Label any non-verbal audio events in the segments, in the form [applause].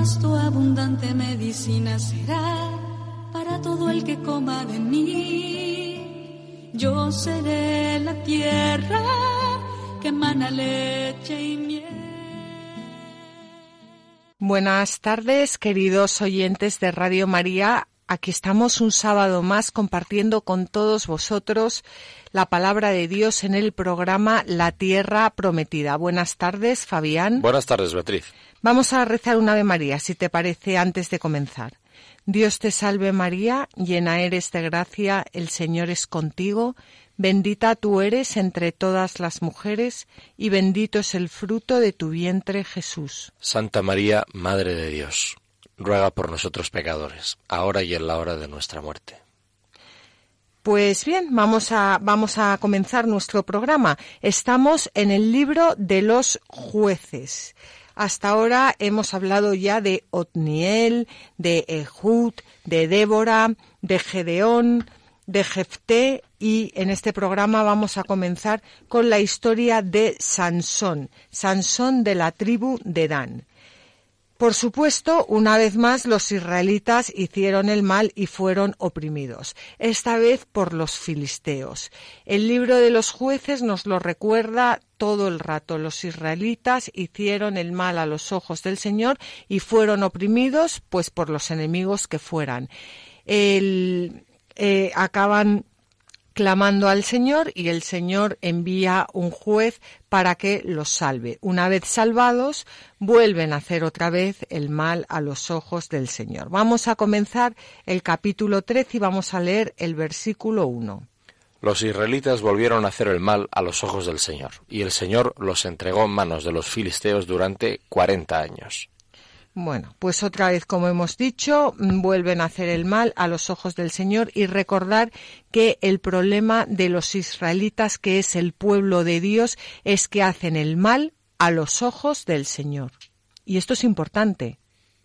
Pasto abundante medicina será para todo el que coma de mí. Yo seré la tierra que emana leche y miel. Buenas tardes, queridos oyentes de Radio María. Aquí estamos un sábado más compartiendo con todos vosotros la palabra de Dios en el programa La Tierra Prometida. Buenas tardes, Fabián. Buenas tardes, Beatriz. Vamos a rezar un Ave María, si te parece, antes de comenzar. Dios te salve María, llena eres de gracia, el Señor es contigo, bendita tú eres entre todas las mujeres, y bendito es el fruto de tu vientre Jesús. Santa María, Madre de Dios, ruega por nosotros pecadores, ahora y en la hora de nuestra muerte. Pues bien, vamos a, vamos a comenzar nuestro programa. Estamos en el libro de los jueces. Hasta ahora hemos hablado ya de Otniel, de Ehud, de Débora, de Gedeón, de Jefté y en este programa vamos a comenzar con la historia de Sansón, Sansón de la tribu de Dan. Por supuesto, una vez más los israelitas hicieron el mal y fueron oprimidos, esta vez por los filisteos. El libro de los jueces nos lo recuerda todo el rato. Los israelitas hicieron el mal a los ojos del Señor y fueron oprimidos pues por los enemigos que fueran. Eh, acaban clamando al Señor y el Señor envía un juez para que los salve. Una vez salvados, vuelven a hacer otra vez el mal a los ojos del Señor. Vamos a comenzar el capítulo 13 y vamos a leer el versículo 1. Los israelitas volvieron a hacer el mal a los ojos del Señor, y el Señor los entregó en manos de los filisteos durante cuarenta años. Bueno, pues otra vez, como hemos dicho, vuelven a hacer el mal a los ojos del Señor y recordar que el problema de los israelitas, que es el pueblo de Dios, es que hacen el mal a los ojos del Señor. Y esto es importante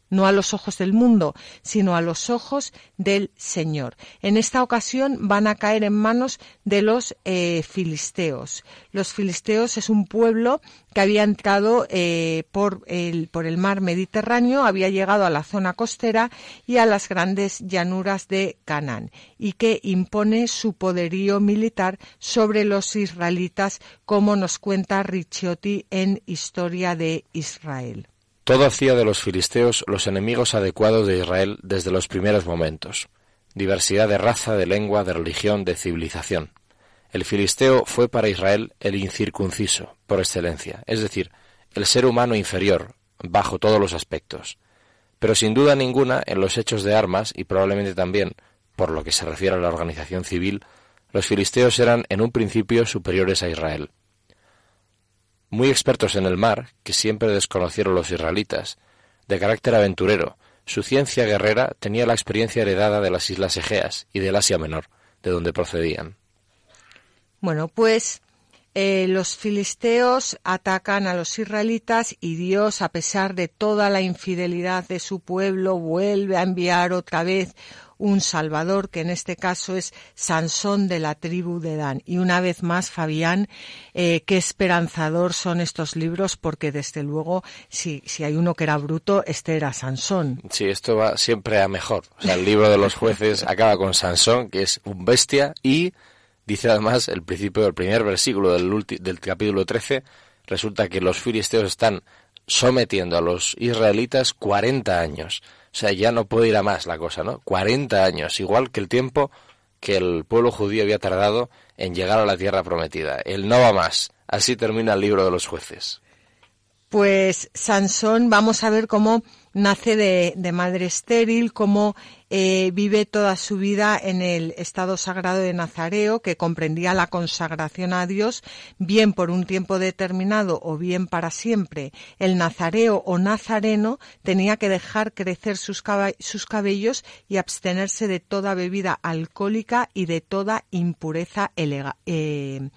no a los ojos del mundo, sino a los ojos del Señor. En esta ocasión van a caer en manos de los eh, filisteos. Los filisteos es un pueblo que había entrado eh, por, el, por el mar Mediterráneo, había llegado a la zona costera y a las grandes llanuras de Canaán, y que impone su poderío militar sobre los israelitas, como nos cuenta Ricciotti en Historia de Israel. Todo hacía de los filisteos los enemigos adecuados de Israel desde los primeros momentos. Diversidad de raza, de lengua, de religión, de civilización. El filisteo fue para Israel el incircunciso, por excelencia, es decir, el ser humano inferior, bajo todos los aspectos. Pero sin duda ninguna, en los hechos de armas, y probablemente también, por lo que se refiere a la organización civil, los filisteos eran en un principio superiores a Israel muy expertos en el mar, que siempre desconocieron los israelitas, de carácter aventurero, su ciencia guerrera tenía la experiencia heredada de las islas Egeas y del Asia Menor, de donde procedían. Bueno, pues eh, los filisteos atacan a los israelitas y Dios, a pesar de toda la infidelidad de su pueblo, vuelve a enviar otra vez un Salvador, que en este caso es Sansón de la tribu de Dan. Y una vez más, Fabián, eh, qué esperanzador son estos libros, porque desde luego, si, si hay uno que era bruto, este era Sansón. Sí, esto va siempre a mejor. O sea, el libro de los jueces [laughs] acaba con Sansón, que es un bestia, y dice además el principio del primer versículo del, del capítulo 13, resulta que los filisteos están sometiendo a los israelitas 40 años. O sea, ya no puede ir a más la cosa, ¿no? 40 años, igual que el tiempo que el pueblo judío había tardado en llegar a la tierra prometida. Él no va más. Así termina el libro de los jueces. Pues Sansón, vamos a ver cómo nace de, de madre estéril, cómo eh, vive toda su vida en el estado sagrado de Nazareo, que comprendía la consagración a Dios, bien por un tiempo determinado o bien para siempre. El nazareo o nazareno tenía que dejar crecer sus, cabellos y abstenerse de toda bebida alcohólica y de toda impureza eh,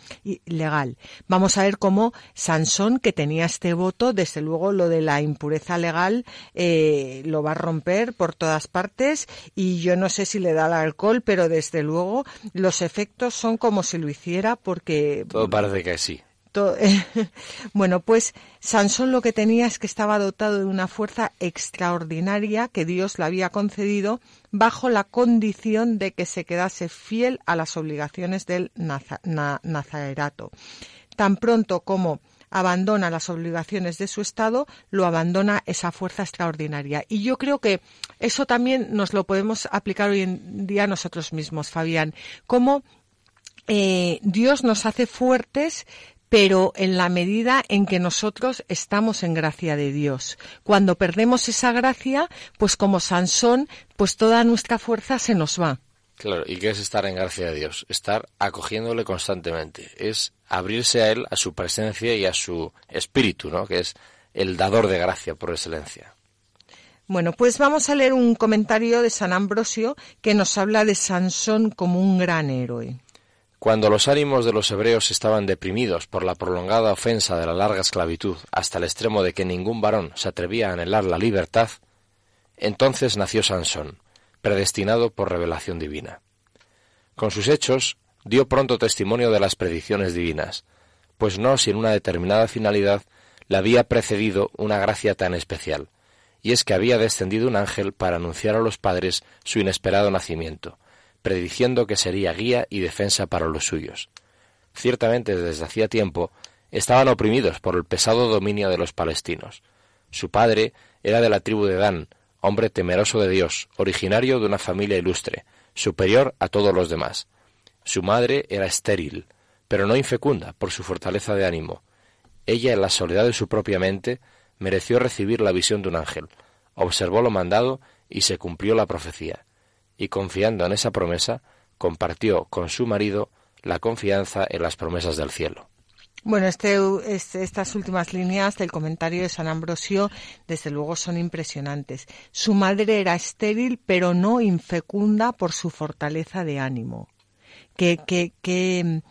legal. Vamos a ver cómo Sansón, que tenía este voto, desde luego lo de la impureza legal eh, lo va a romper por todas partes y yo no sé si le da el alcohol, pero desde luego los efectos son como si lo hiciera porque... Todo parece que sí. [laughs] bueno, pues Sansón lo que tenía es que estaba dotado de una fuerza extraordinaria que Dios le había concedido bajo la condición de que se quedase fiel a las obligaciones del nazarerato. Tan pronto como abandona las obligaciones de su Estado, lo abandona esa fuerza extraordinaria. Y yo creo que eso también nos lo podemos aplicar hoy en día nosotros mismos, Fabián. Cómo eh, Dios nos hace fuertes, pero en la medida en que nosotros estamos en gracia de Dios. Cuando perdemos esa gracia, pues como Sansón, pues toda nuestra fuerza se nos va. Claro, ¿y qué es estar en gracia de Dios? Estar acogiéndole constantemente. Es abrirse a Él, a su presencia y a su espíritu, ¿no? Que es el dador de gracia por excelencia. Bueno, pues vamos a leer un comentario de San Ambrosio que nos habla de Sansón como un gran héroe. Cuando los ánimos de los hebreos estaban deprimidos por la prolongada ofensa de la larga esclavitud hasta el extremo de que ningún varón se atrevía a anhelar la libertad, entonces nació Sansón, predestinado por revelación divina. Con sus hechos dio pronto testimonio de las predicciones divinas, pues no sin una determinada finalidad le había precedido una gracia tan especial, y es que había descendido un ángel para anunciar a los padres su inesperado nacimiento, prediciendo que sería guía y defensa para los suyos. Ciertamente desde hacía tiempo estaban oprimidos por el pesado dominio de los palestinos. Su padre era de la tribu de Dan, hombre temeroso de Dios, originario de una familia ilustre, superior a todos los demás. Su madre era estéril, pero no infecunda por su fortaleza de ánimo. Ella, en la soledad de su propia mente, mereció recibir la visión de un ángel, observó lo mandado y se cumplió la profecía, y confiando en esa promesa, compartió con su marido la confianza en las promesas del cielo. Bueno, este, estas últimas líneas del comentario de San Ambrosio, desde luego, son impresionantes. Su madre era estéril, pero no infecunda por su fortaleza de ánimo. Que, que, que,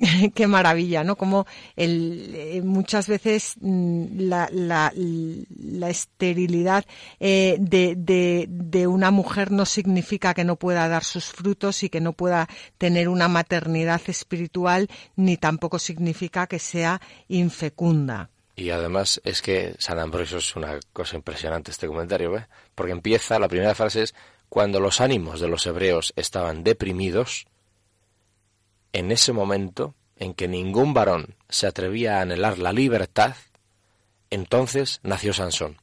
[laughs] qué maravilla, ¿no? Como el, eh, muchas veces mm, la, la, la esterilidad eh, de, de, de, una mujer no significa que no pueda dar sus frutos y que no pueda tener una maternidad espiritual, ni tampoco significa que sea infecunda. Y además es que San Ambrosio es una cosa impresionante este comentario, ¿ve? Porque empieza, la primera frase es, cuando los ánimos de los hebreos estaban deprimidos, en ese momento en que ningún varón se atrevía a anhelar la libertad, entonces nació Sansón,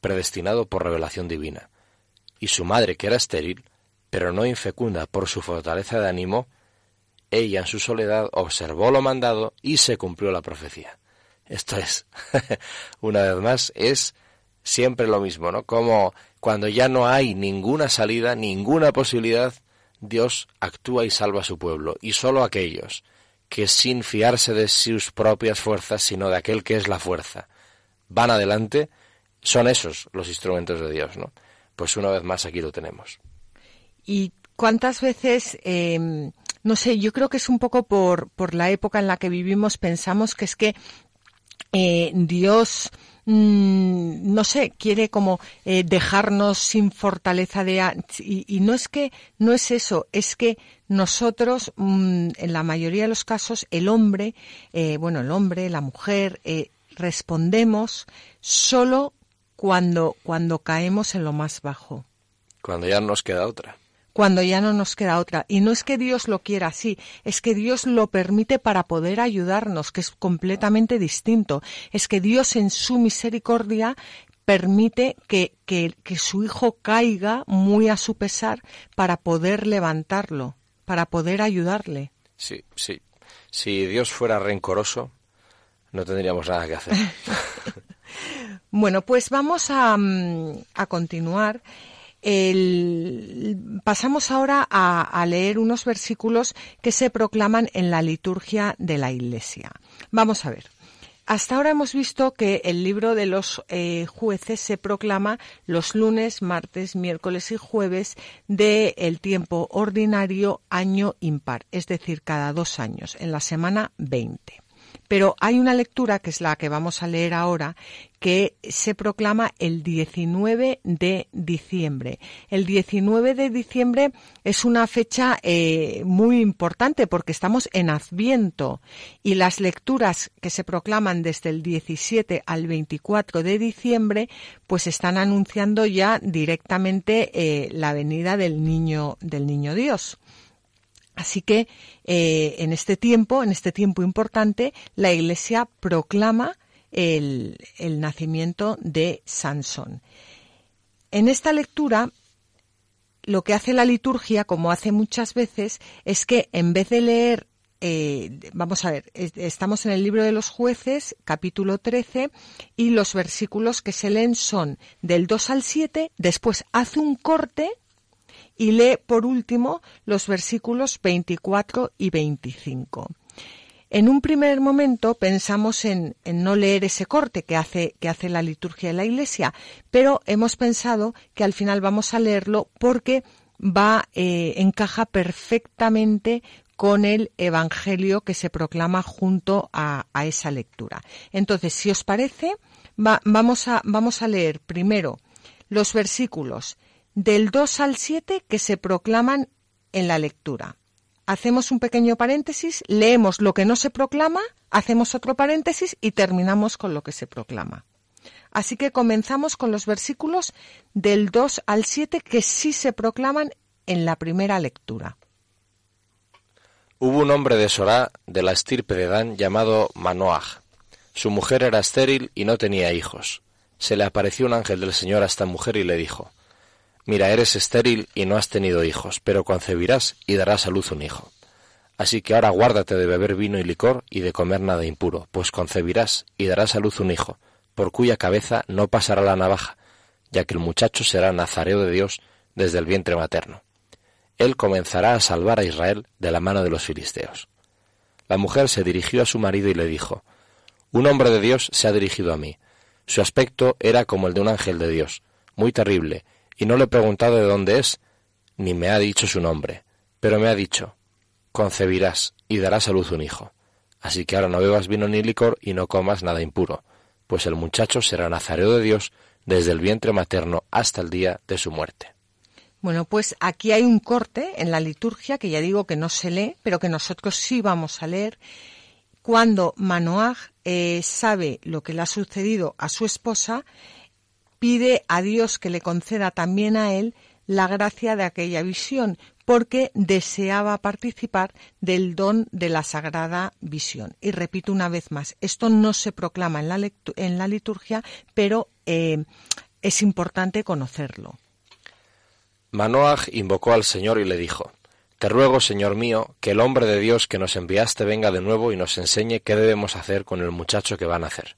predestinado por revelación divina, y su madre, que era estéril, pero no infecunda por su fortaleza de ánimo, ella en su soledad observó lo mandado y se cumplió la profecía. Esto es, [laughs] una vez más, es siempre lo mismo, ¿no? Como cuando ya no hay ninguna salida, ninguna posibilidad, Dios actúa y salva a su pueblo, y sólo aquellos que sin fiarse de sus propias fuerzas, sino de aquel que es la fuerza, van adelante, son esos los instrumentos de Dios, ¿no? Pues una vez más aquí lo tenemos. ¿Y cuántas veces, eh, no sé, yo creo que es un poco por, por la época en la que vivimos, pensamos que es que eh, Dios Mm, no sé, quiere como eh, dejarnos sin fortaleza de y, y, no es que no es eso, es que nosotros mm, en la mayoría de los casos el hombre, eh, bueno el hombre, la mujer eh, respondemos solo cuando cuando caemos en lo más bajo. Cuando ya nos queda otra cuando ya no nos queda otra. Y no es que Dios lo quiera así, es que Dios lo permite para poder ayudarnos, que es completamente distinto. Es que Dios en su misericordia permite que, que, que su hijo caiga muy a su pesar para poder levantarlo, para poder ayudarle. Sí, sí. Si Dios fuera rencoroso, no tendríamos nada que hacer. [laughs] bueno, pues vamos a, mm, a continuar. El, pasamos ahora a, leer unos versículos que se proclaman en la liturgia de la Iglesia. Vamos a ver. Hasta ahora hemos visto que el libro de los eh, jueces se proclama los lunes, martes, miércoles y jueves del el tiempo ordinario año impar, es decir, cada dos años, en la semana 20. Pero hay una lectura, que es la que vamos a leer ahora, que se proclama el 19 de diciembre. El 19 de diciembre es una fecha eh, muy importante porque estamos en Adviento y las lecturas que se proclaman desde el 17 al 24 de diciembre pues están anunciando ya directamente eh, la venida del niño del niño Dios. Así que eh, en este tiempo, en este tiempo importante, la Iglesia proclama el, nacimiento de Sansón. En esta lectura, lo que hace la liturgia, como hace muchas veces, es que en vez de leer eh, vamos a ver, estamos en el libro de los jueces, capítulo 13, y los versículos que se leen son del 2 al 7, después hace un corte y lee por último los versículos 24 y 25. En un primer momento pensamos en, en, no leer ese corte que hace, que hace la liturgia de la Iglesia, pero hemos pensado que al final vamos a leerlo porque va, eh, encaja perfectamente con el Evangelio que se proclama junto a, esa lectura. Entonces, si os parece, va, vamos, a, vamos a leer primero los versículos del 2 al 7 que se proclaman en la lectura. Hacemos un pequeño paréntesis, leemos lo que no se proclama, hacemos otro paréntesis y terminamos con lo que se proclama. Así que comenzamos con los versículos del 2 al 7 que sí se proclaman en la primera lectura. Hubo un hombre de Sorá, de la estirpe de Dan, llamado Manoah. Su mujer era estéril y no tenía hijos. Se le apareció un ángel del Señor a esta mujer y le dijo, Mira, eres estéril y no has tenido hijos, pero concebirás y darás a luz un hijo. Así que ahora guárdate de beber vino y licor y de comer nada impuro, pues concebirás y darás a luz un hijo, por cuya cabeza no pasará la navaja, ya que el muchacho será nazareo de Dios desde el vientre materno. Él comenzará a salvar a Israel de la mano de los filisteos. La mujer se dirigió a su marido y le dijo, Un hombre de Dios se ha dirigido a mí. Su aspecto era como el de un ángel de Dios, muy terrible, y no le he preguntado de dónde es, ni me ha dicho su nombre, pero me ha dicho, concebirás y darás a luz un hijo. Así que ahora no bebas vino ni licor y no comas nada impuro, pues el muchacho será nazareo de Dios desde el vientre materno hasta el día de su muerte. Bueno, pues aquí hay un corte en la liturgia que ya digo que no se lee, pero que nosotros sí vamos a leer. Cuando Manoah eh, sabe lo que le ha sucedido a su esposa, pide a Dios que le conceda también a él la gracia de aquella visión, porque deseaba participar del don de la sagrada visión. Y repito una vez más, esto no se proclama en la, en la liturgia, pero eh, es importante conocerlo. Manoah invocó al Señor y le dijo, Te ruego, Señor mío, que el hombre de Dios que nos enviaste venga de nuevo y nos enseñe qué debemos hacer con el muchacho que va a nacer.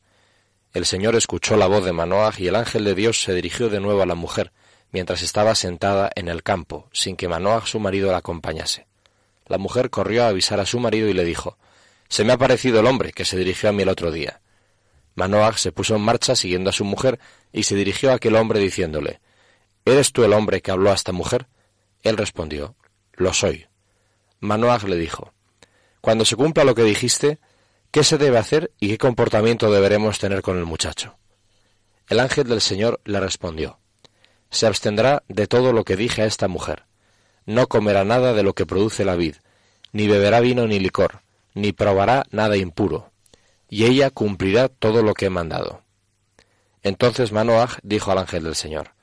El Señor escuchó la voz de Manoah y el ángel de Dios se dirigió de nuevo a la mujer, mientras estaba sentada en el campo, sin que Manoah su marido la acompañase. La mujer corrió a avisar a su marido y le dijo Se me ha parecido el hombre que se dirigió a mí el otro día. Manoah se puso en marcha siguiendo a su mujer y se dirigió a aquel hombre diciéndole ¿Eres tú el hombre que habló a esta mujer? Él respondió Lo soy. Manoah le dijo Cuando se cumpla lo que dijiste, ¿Qué se debe hacer y qué comportamiento deberemos tener con el muchacho? El ángel del Señor le respondió, Se abstendrá de todo lo que dije a esta mujer. No comerá nada de lo que produce la vid, ni beberá vino ni licor, ni probará nada impuro, y ella cumplirá todo lo que he mandado. Entonces Manoah dijo al ángel del Señor,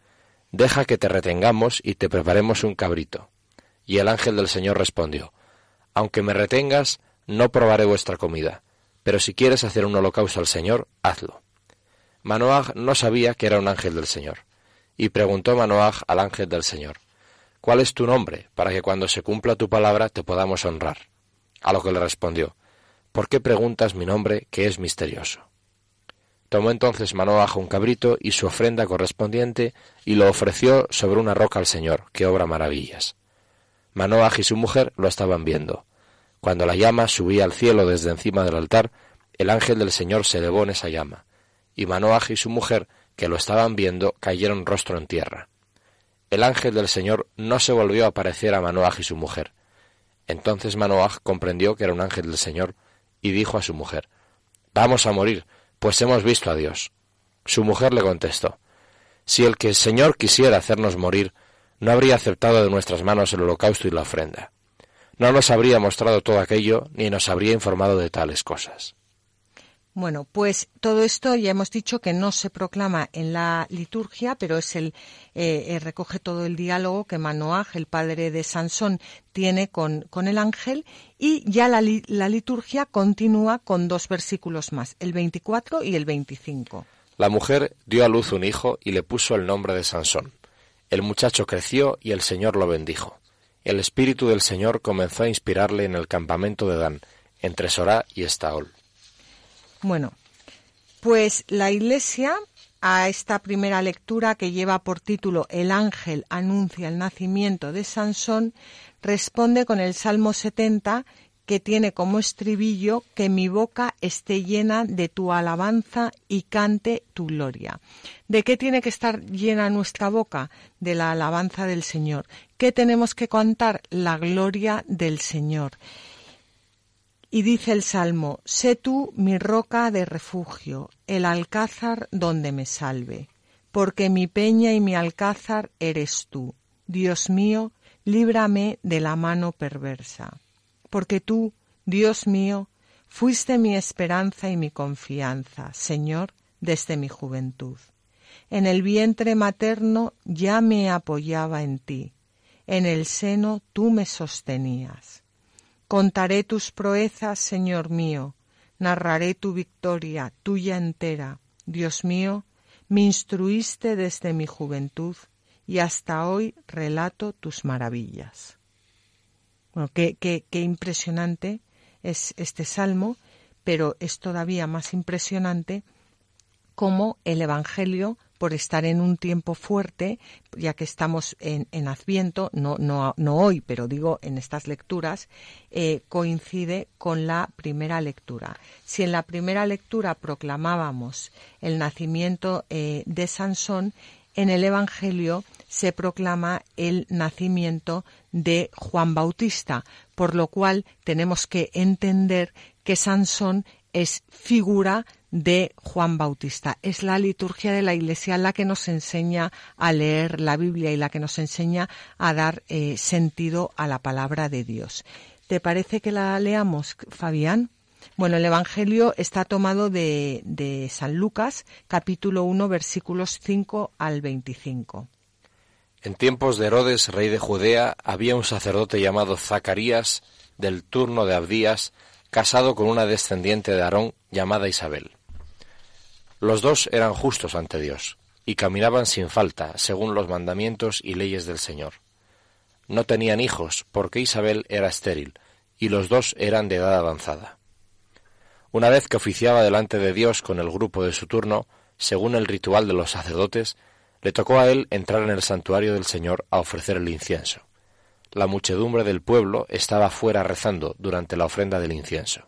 Deja que te retengamos y te preparemos un cabrito. Y el ángel del Señor respondió, Aunque me retengas, no probaré vuestra comida, pero si quieres hacer un holocausto al Señor, hazlo. Manoah no sabía que era un ángel del Señor, y preguntó Manoah al ángel del Señor, ¿Cuál es tu nombre, para que cuando se cumpla tu palabra te podamos honrar? A lo que le respondió, ¿Por qué preguntas mi nombre, que es misterioso? Tomó entonces Manoah un cabrito y su ofrenda correspondiente y lo ofreció sobre una roca al Señor, que obra maravillas. Manoah y su mujer lo estaban viendo. Cuando la llama subía al cielo desde encima del altar, el ángel del Señor se elevó en esa llama, y Manoah y su mujer, que lo estaban viendo, cayeron rostro en tierra. El ángel del Señor no se volvió a aparecer a Manoah y su mujer. Entonces Manoah comprendió que era un ángel del Señor, y dijo a su mujer, Vamos a morir, pues hemos visto a Dios. Su mujer le contestó, Si el que el Señor quisiera hacernos morir, no habría aceptado de nuestras manos el holocausto y la ofrenda. No nos habría mostrado todo aquello, ni nos habría informado de tales cosas. Bueno, pues todo esto ya hemos dicho que no se proclama en la liturgia, pero es el eh, eh, recoge todo el diálogo que Manoaj, el padre de Sansón, tiene con, con el ángel y ya la, la, liturgia continúa con dos versículos más, el 24 y el 25. La mujer dio a luz un hijo y le puso el nombre de Sansón. El muchacho creció y el Señor lo bendijo. El espíritu del Señor comenzó a inspirarle en el campamento de Dan, entre Sorá y Estaol. Bueno, pues la Iglesia a esta primera lectura que lleva por título El ángel anuncia el nacimiento de Sansón, responde con el Salmo 70 que tiene como estribillo que mi boca esté llena de tu alabanza y cante tu gloria. ¿De qué tiene que estar llena nuestra boca? De la alabanza del Señor. ¿Qué tenemos que cantar? La gloria del Señor. Y dice el Salmo, sé tú mi roca de refugio, el alcázar donde me salve, porque mi peña y mi alcázar eres tú. Dios mío, líbrame de la mano perversa. Porque tú, Dios mío, fuiste mi esperanza y mi confianza, Señor, desde mi juventud. En el vientre materno ya me apoyaba en ti, en el seno tú me sostenías. Contaré tus proezas, Señor mío, narraré tu victoria, tuya entera. Dios mío, me instruiste desde mi juventud y hasta hoy relato tus maravillas. Bueno, qué, qué, qué impresionante es este salmo, pero es todavía más impresionante cómo el Evangelio por estar en un tiempo fuerte, ya que estamos en, Adviento, no, hoy, pero digo en estas lecturas, eh, coincide con la primera lectura. Si en la primera lectura proclamábamos el nacimiento eh, de Sansón, en el Evangelio se proclama el nacimiento de Juan Bautista, por lo cual tenemos que entender que Sansón es figura de Juan Bautista. Es la liturgia de la Iglesia la que nos enseña a leer la Biblia y la que nos enseña a dar eh, sentido a la palabra de Dios. ¿Te parece que la leamos, Fabián? Bueno, el Evangelio está tomado de, de San Lucas, capítulo 1, versículos 5 al 25. En tiempos de Herodes, rey de Judea, había un sacerdote llamado Zacarías, del turno de Abdías, casado con una descendiente de Aarón llamada Isabel. Los dos eran justos ante Dios, y caminaban sin falta, según los mandamientos y leyes del Señor. No tenían hijos, porque Isabel era estéril, y los dos eran de edad avanzada. Una vez que oficiaba delante de Dios con el grupo de su turno, según el ritual de los sacerdotes, le tocó a él entrar en el santuario del Señor a ofrecer el incienso. La muchedumbre del pueblo estaba fuera rezando durante la ofrenda del incienso.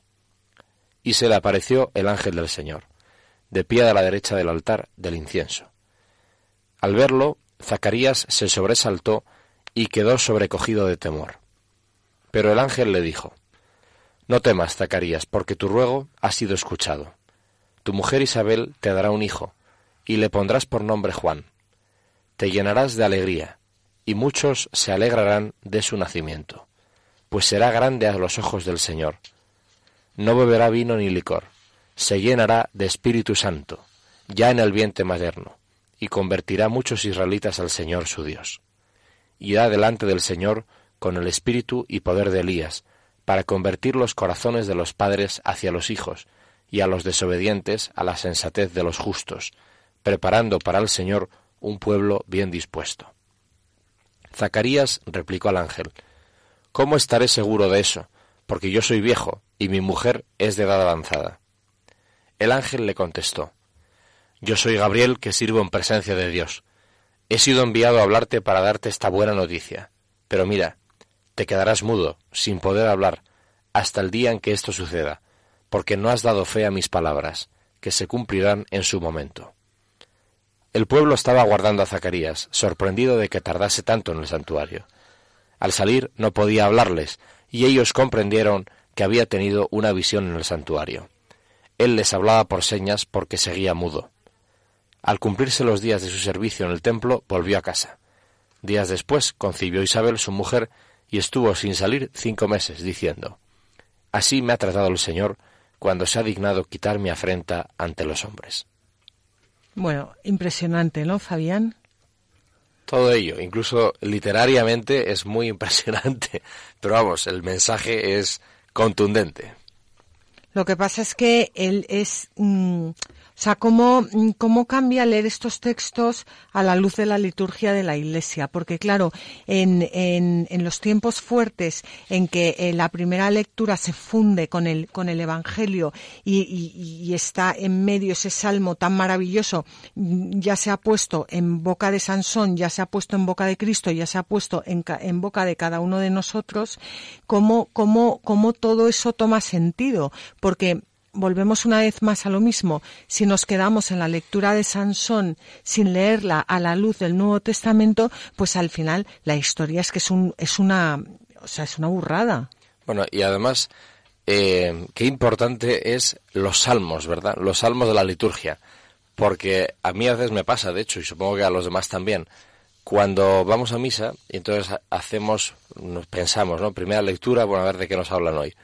Y se le apareció el ángel del Señor de pie a la derecha del altar del incienso. Al verlo, Zacarías se sobresaltó y quedó sobrecogido de temor. Pero el ángel le dijo, No temas, Zacarías, porque tu ruego ha sido escuchado. Tu mujer Isabel te dará un hijo, y le pondrás por nombre Juan. Te llenarás de alegría, y muchos se alegrarán de su nacimiento, pues será grande a los ojos del Señor. No beberá vino ni licor se llenará de Espíritu Santo, ya en el vientre materno, y convertirá muchos israelitas al Señor su Dios. Irá delante del Señor con el espíritu y poder de Elías, para convertir los corazones de los padres hacia los hijos, y a los desobedientes a la sensatez de los justos, preparando para el Señor un pueblo bien dispuesto. Zacarías replicó al ángel, ¿Cómo estaré seguro de eso? Porque yo soy viejo y mi mujer es de edad avanzada. El ángel le contestó, Yo soy Gabriel que sirvo en presencia de Dios. He sido enviado a hablarte para darte esta buena noticia. Pero mira, te quedarás mudo, sin poder hablar, hasta el día en que esto suceda, porque no has dado fe a mis palabras, que se cumplirán en su momento. El pueblo estaba aguardando a Zacarías, sorprendido de que tardase tanto en el santuario. Al salir no podía hablarles, y ellos comprendieron que había tenido una visión en el santuario. Él les hablaba por señas porque seguía mudo. Al cumplirse los días de su servicio en el templo, volvió a casa. Días después concibió Isabel, su mujer, y estuvo sin salir cinco meses, diciendo Así me ha tratado el Señor cuando se ha dignado quitar mi afrenta ante los hombres. Bueno, impresionante, ¿no, Fabián? Todo ello, incluso literariamente, es muy impresionante. [laughs] Pero vamos, el mensaje es contundente. Lo que pasa es que él es mm, o sea, ¿cómo, cómo cambia leer estos textos a la luz de la liturgia de la Iglesia? Porque claro, en, en, en los tiempos fuertes en que eh, la primera lectura se funde con el, con el Evangelio y, y, está en medio ese salmo tan maravilloso, mm, ya se ha puesto en boca de Sansón, ya se ha puesto en boca de Cristo, ya se ha puesto en, en boca de cada uno de nosotros, ¿cómo, cómo, cómo todo eso toma sentido? Porque volvemos una vez más a lo mismo. Si nos quedamos en la lectura de Sansón sin leerla a la luz del Nuevo Testamento, pues al final la historia es que es, un, es una, o sea, es una burrada. Bueno, y además, eh, qué importante es los salmos, ¿verdad? Los salmos de la liturgia. Porque a mí a veces me pasa, de hecho, y supongo que a los demás también, cuando vamos a misa, y entonces hacemos, nos pensamos, ¿no? Primera lectura, bueno, a ver de qué nos hablan hoy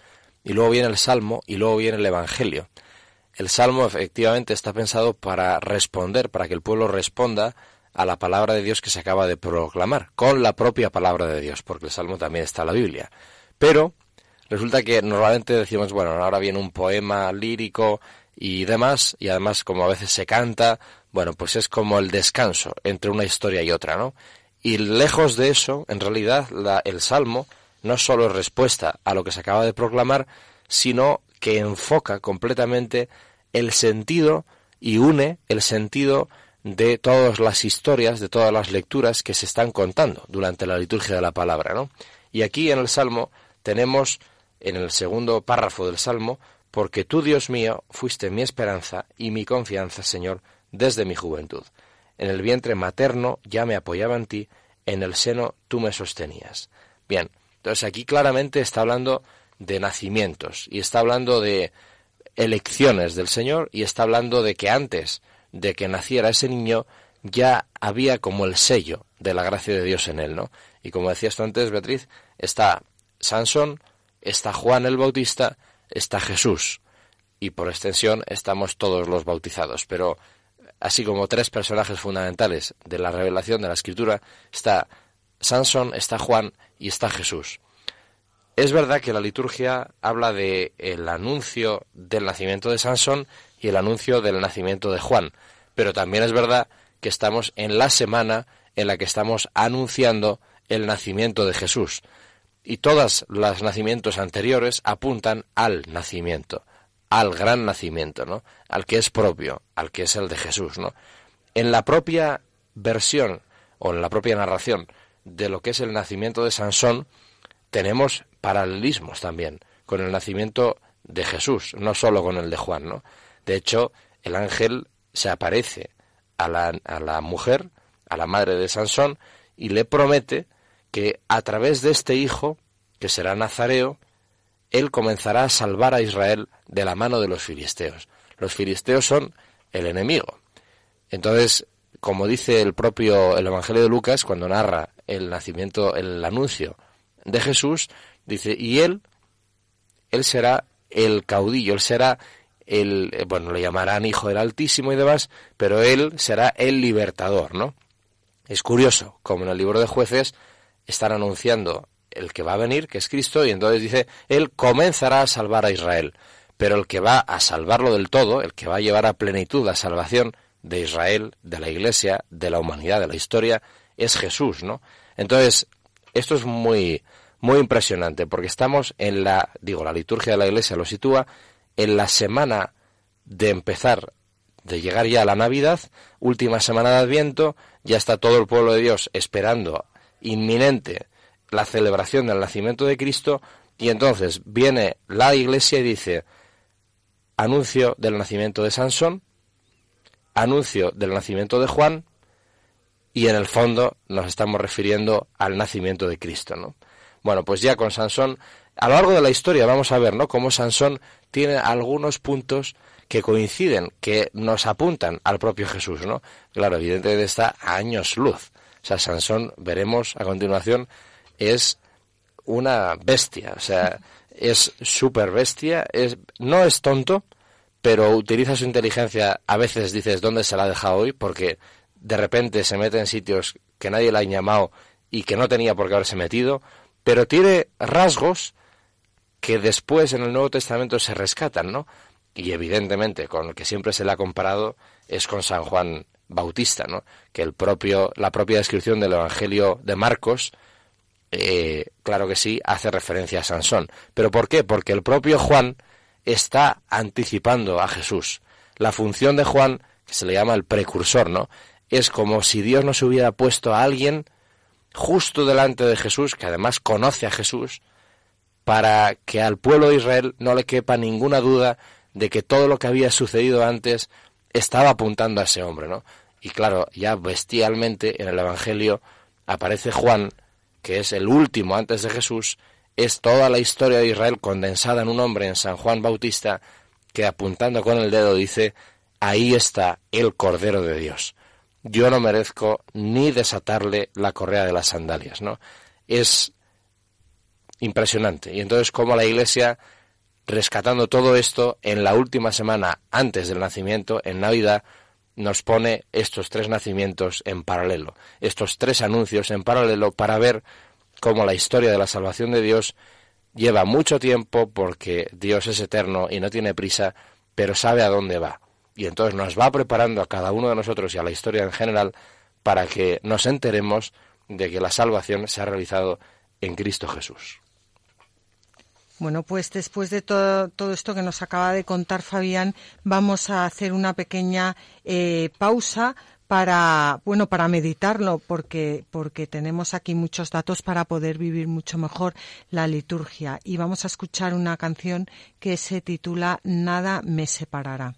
y luego viene el Salmo y luego viene el Evangelio. El Salmo efectivamente está pensado para responder, para que el pueblo responda a la palabra de Dios que se acaba de proclamar, con la propia palabra de Dios, porque el Salmo también está en la Biblia. Pero resulta que normalmente decimos, bueno, ahora viene un poema lírico y demás, y además como a veces se canta, bueno, pues es como el descanso entre una historia y otra, ¿no? Y lejos de eso, en realidad, la, el Salmo no solo es respuesta a lo que se acaba de proclamar, sino que enfoca completamente el sentido y une el sentido de todas las historias, de todas las lecturas que se están contando durante la liturgia de la palabra, ¿no? Y aquí en el Salmo tenemos en el segundo párrafo del Salmo, porque tú, Dios mío, fuiste mi esperanza y mi confianza, Señor, desde mi juventud. En el vientre materno ya me apoyaba en ti, en el seno tú me sostenías. Bien, entonces aquí claramente está hablando de nacimientos y está hablando de elecciones del Señor y está hablando de que antes de que naciera ese niño ya había como el sello de la gracia de Dios en él, ¿no? Y como decías tú antes, Beatriz, está Sansón, está Juan el Bautista, está Jesús y por extensión estamos todos los bautizados, pero así como tres personajes fundamentales de la revelación de la Escritura está Sansón, está Juan y está Jesús. Es verdad que la liturgia habla de el anuncio del nacimiento de Sansón y el anuncio del nacimiento de Juan, pero también es verdad que estamos en la semana en la que estamos anunciando el nacimiento de Jesús. Y todos los nacimientos anteriores apuntan al nacimiento, al gran nacimiento, ¿no? Al que es propio, al que es el de Jesús, ¿no? En la propia versión o en la propia narración de lo que es el nacimiento de Sansón, tenemos paralelismos también con el nacimiento de Jesús, no solo con el de Juan, ¿no? De hecho, el ángel se aparece a la, a la mujer, a la madre de Sansón, y le promete que a través de este hijo, que será nazareo, él comenzará a salvar a Israel de la mano de los filisteos. Los filisteos son el enemigo. Entonces, como dice el propio el Evangelio de Lucas cuando narra el nacimiento, el anuncio de Jesús, dice, y él, él será el caudillo, él será el, eh, bueno, le llamarán hijo del Altísimo y demás, pero él será el libertador, ¿no? Es curioso, como en el libro de jueces están anunciando el que va a venir, que es Cristo, y entonces dice, Él comenzará a salvar a Israel. Pero el que va a salvarlo del todo, el que va a llevar a plenitud la salvación de Israel, de la Iglesia, de la humanidad, de la historia, es Jesús, ¿no? Entonces, esto es muy, muy impresionante, porque estamos en la, digo, la liturgia de la Iglesia lo sitúa en la semana de empezar, de llegar ya a la Navidad, última semana de Adviento, ya está todo el pueblo de Dios esperando inminente la celebración del nacimiento de Cristo, y entonces viene la Iglesia y dice, anuncio del nacimiento de Sansón, anuncio del nacimiento de Juan, y en el fondo nos estamos refiriendo al nacimiento de Cristo, ¿no? Bueno, pues ya con Sansón, a lo largo de la historia vamos a ver, ¿no? Cómo Sansón tiene algunos puntos que coinciden, que nos apuntan al propio Jesús, ¿no? Claro, evidentemente está a años luz. O sea, Sansón, veremos a continuación, es una bestia, o sea, es súper bestia, es, no es tonto, pero utiliza su inteligencia, a veces dices, ¿dónde se la ha dejado hoy? Porque de repente se mete en sitios que nadie le ha llamado y que no tenía por qué haberse metido, pero tiene rasgos que después en el Nuevo Testamento se rescatan, ¿no? Y evidentemente con el que siempre se le ha comparado es con San Juan Bautista, ¿no? Que el propio, la propia descripción del Evangelio de Marcos, eh, claro que sí, hace referencia a Sansón. ¿Pero por qué? Porque el propio Juan está anticipando a Jesús. La función de Juan, que se le llama el precursor, ¿no? Es como si Dios nos hubiera puesto a alguien justo delante de Jesús, que además conoce a Jesús, para que al pueblo de Israel no le quepa ninguna duda de que todo lo que había sucedido antes estaba apuntando a ese hombre, ¿no? Y claro, ya bestialmente en el Evangelio aparece Juan, que es el último antes de Jesús, es toda la historia de Israel condensada en un hombre, en San Juan Bautista, que apuntando con el dedo dice, ahí está el Cordero de Dios yo no merezco ni desatarle la correa de las sandalias, ¿no? Es impresionante. Y entonces como la Iglesia, rescatando todo esto, en la última semana antes del nacimiento, en Navidad, nos pone estos tres nacimientos en paralelo, estos tres anuncios en paralelo para ver cómo la historia de la salvación de Dios lleva mucho tiempo porque Dios es eterno y no tiene prisa, pero sabe a dónde va y entonces nos va preparando a cada uno de nosotros y a la historia en general para que nos enteremos de que la salvación se ha realizado en Cristo Jesús. Bueno, pues después de todo, esto que nos acaba de contar Fabián, vamos a hacer una pequeña eh, pausa para, bueno, para meditarlo, porque, porque tenemos aquí muchos datos para poder vivir mucho mejor la liturgia. Y vamos a escuchar una canción que se titula Nada me separará.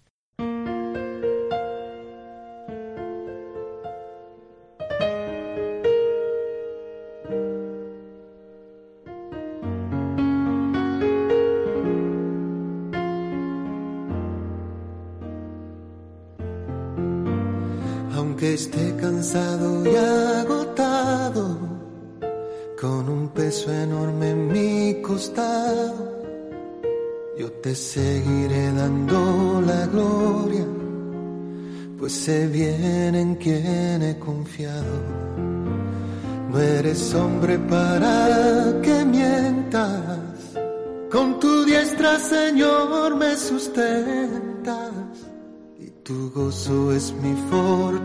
Esté cansado y agotado, con un peso enorme en mi costado yo te seguiré dando la gloria, pues sé bien en quién he confiado. No eres hombre para que mientas, con tu diestra, Señor, me sustentas, y tu gozo es mi fortaleza.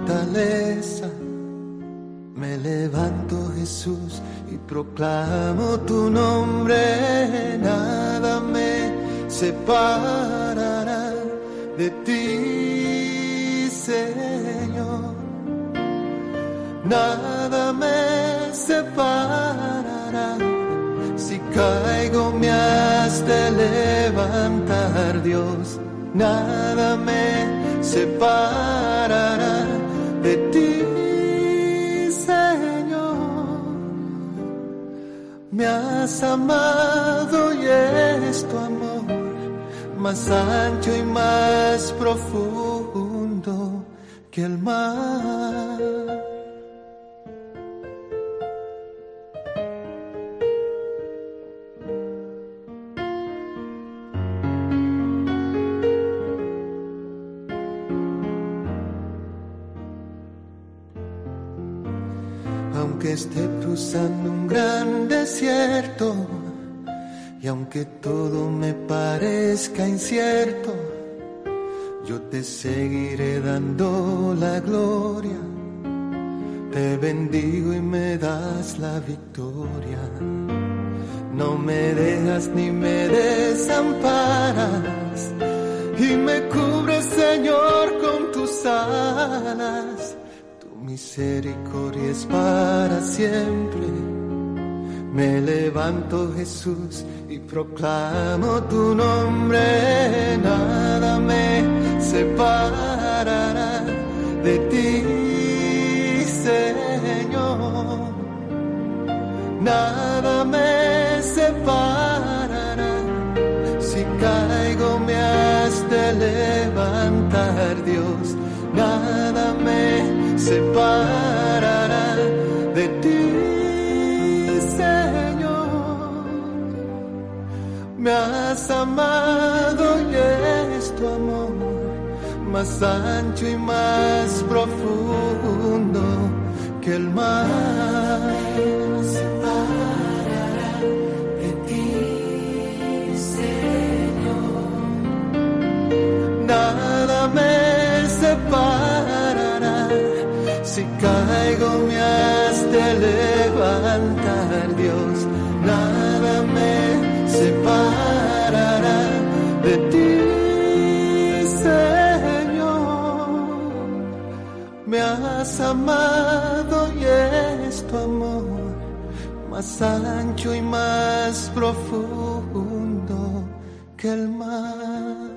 Me levanto Jesús y proclamo tu nombre, nada me separará de ti, Señor. Nada me separará. Si caigo me has de levantar, Dios. Nada me separará Me has amado y es tu amor más ancho y más profundo que el mar. Aunque esté cruzando un gran desierto, y aunque todo me parezca incierto, yo te seguiré dando la gloria. Te bendigo y me das la victoria. No me dejas ni me desamparas y me cubres, Señor, con tus alas. Misericordia es para siempre. Me levanto, Jesús, y proclamo tu nombre. Nada me separará de ti, Señor. Nada me separará. Si caigo me has de levantar, Dios. Separará de ti, Señor. Me has amado y es tu amor más ancho y más profundo que el mar. Si caigo me has de levantar, Dios, nada me separará de ti, Señor. Me has amado y es tu amor más ancho y más profundo que el mar.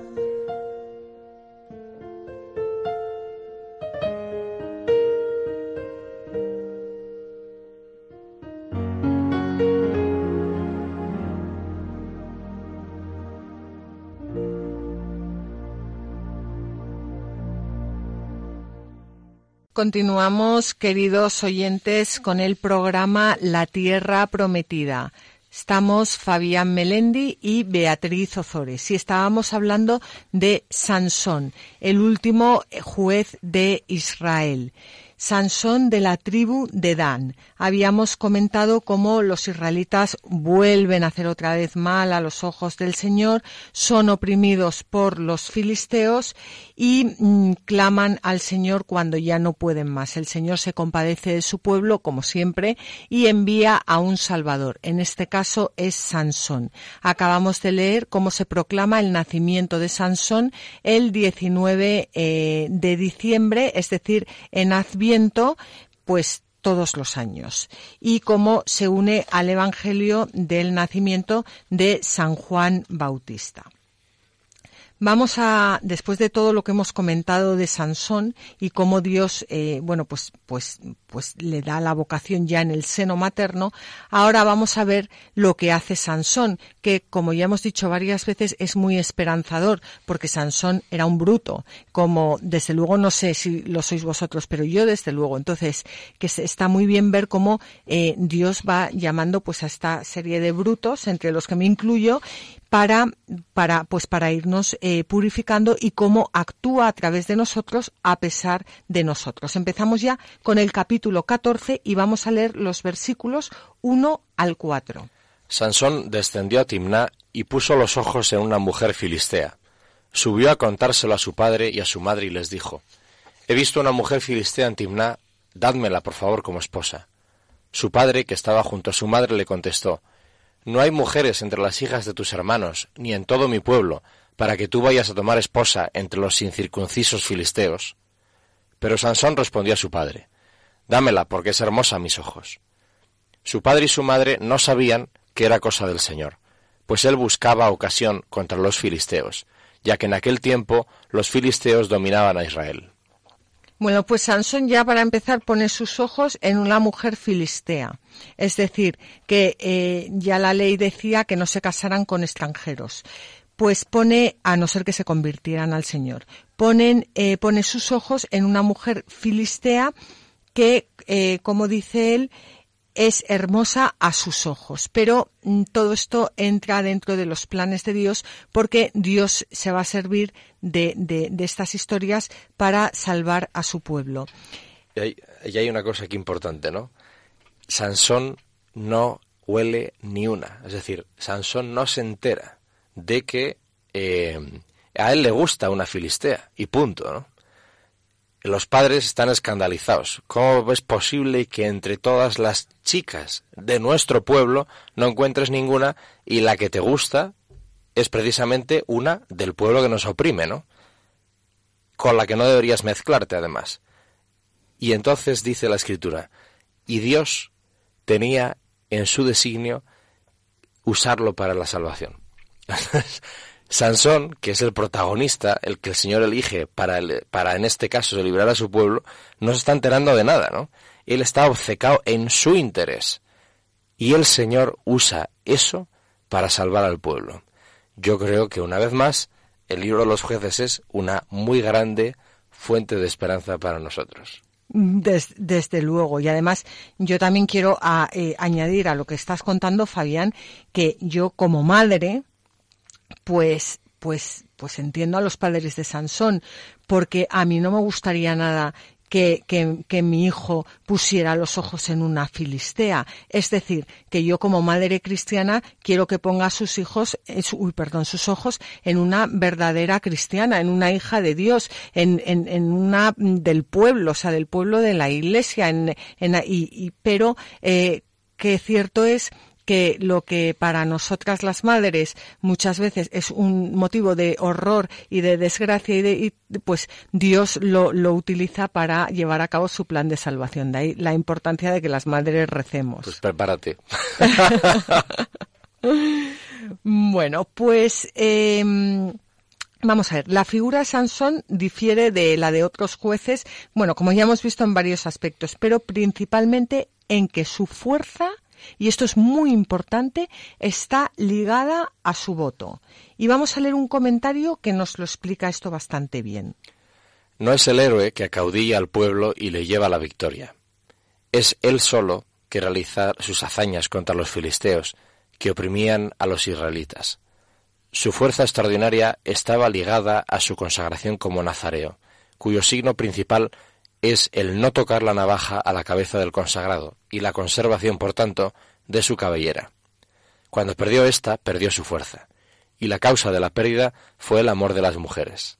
Continuamos, queridos oyentes, con el programa La Tierra Prometida. Estamos Fabián Melendi y Beatriz Ozores y estábamos hablando de Sansón, el último juez de Israel. Sansón de la tribu de Dan. Habíamos comentado cómo los israelitas vuelven a hacer otra vez mal a los ojos del Señor, son oprimidos por los filisteos y mm, claman al Señor cuando ya no pueden más. El Señor se compadece de su pueblo, como siempre, y envía a un Salvador. En este caso es Sansón. Acabamos de leer cómo se proclama el nacimiento de Sansón el 19 eh, de diciembre, es decir, en Pues todos los años y cómo se une al Evangelio del nacimiento de San Juan Bautista. Vamos a, después de todo lo que hemos comentado de Sansón y cómo Dios, eh, bueno, pues, pues, pues le da la vocación ya en el seno materno, ahora vamos a ver lo que hace Sansón, que como ya hemos dicho varias veces es muy esperanzador, porque Sansón era un bruto, como desde luego no sé si lo sois vosotros, pero yo desde luego. Entonces, que está muy bien ver cómo eh, Dios va llamando pues a esta serie de brutos, entre los que me incluyo, para, para, pues para irnos eh, purificando y cómo actúa a través de nosotros a pesar de nosotros. Empezamos ya con el capítulo 14 y vamos a leer los versículos 1 al 4. Sansón descendió a Timná y puso los ojos en una mujer filistea. Subió a contárselo a su padre y a su madre y les dijo, He visto una mujer filistea en Timná, dádmela por favor como esposa. Su padre, que estaba junto a su madre, le contestó, no hay mujeres entre las hijas de tus hermanos, ni en todo mi pueblo, para que tú vayas a tomar esposa entre los incircuncisos filisteos. Pero Sansón respondió a su padre, Dámela, porque es hermosa a mis ojos. Su padre y su madre no sabían que era cosa del Señor, pues él buscaba ocasión contra los filisteos, ya que en aquel tiempo los filisteos dominaban a Israel. Bueno, pues Sansón ya para empezar pone sus ojos en una mujer filistea. Es decir, que eh, ya la ley decía que no se casaran con extranjeros. Pues pone, a no ser que se convirtieran al Señor, ponen, eh, pone sus ojos en una mujer filistea que, eh, como dice él, es hermosa a sus ojos. Pero mm, todo esto entra dentro de los planes de Dios porque Dios se va a servir de, de, estas historias para salvar a su pueblo. Y hay, hay, una cosa aquí importante, ¿no? Sansón no huele ni una. Es decir, Sansón no se entera de que eh, a él le gusta una filistea y punto, ¿no? Los padres están escandalizados. ¿Cómo es posible que entre todas las chicas de nuestro pueblo no encuentres ninguna y la que te gusta es precisamente una del pueblo que nos oprime, ¿no? Con la que no deberías mezclarte, además. Y entonces dice la escritura, y Dios tenía en su designio usarlo para la salvación. [laughs] Sansón, que es el protagonista, el que el Señor elige para, para en este caso librar a su pueblo, no se está enterando de nada, ¿no? Él está obcecado en su interés. Y el Señor usa eso para salvar al pueblo. Yo creo que una vez más, el libro de los jueces es una muy grande fuente de esperanza para nosotros. desde luego. Y además, yo también quiero eh, añadir a lo que estás contando, Fabián, que yo como madre, pues pues pues entiendo a los padres de Sansón, porque a mí no me gustaría nada que, que, mi hijo pusiera los ojos en una filistea. Es decir, que yo como madre cristiana quiero que ponga sus hijos, eh, uy, perdón, sus ojos en una verdadera cristiana, en una hija de Dios, en, en, en una del pueblo, o sea, del pueblo de la iglesia, en, en y, y, pero eh, que cierto es que lo que para nosotras las madres muchas veces es un motivo de horror y de desgracia y, de, pues Dios lo, lo, utiliza para llevar a cabo su plan de salvación. De ahí la importancia de que las madres recemos. Pues prepárate. [laughs] bueno, pues eh, Vamos a ver, la figura de Sansón difiere de la de otros jueces, bueno, como ya hemos visto en varios aspectos, pero principalmente en que su fuerza y esto es muy importante, está ligada a su voto. Y vamos a leer un comentario que nos lo explica esto bastante bien. No es el héroe que acaudilla al pueblo y le lleva la victoria. Es él solo que realiza sus hazañas contra los filisteos, que oprimían a los israelitas. Su fuerza extraordinaria estaba ligada a su consagración como nazareo, cuyo signo principal es el no tocar la navaja a la cabeza del consagrado y la conservación, por tanto, de su cabellera. Cuando perdió ésta, perdió su fuerza, y la causa de la pérdida fue el amor de las mujeres.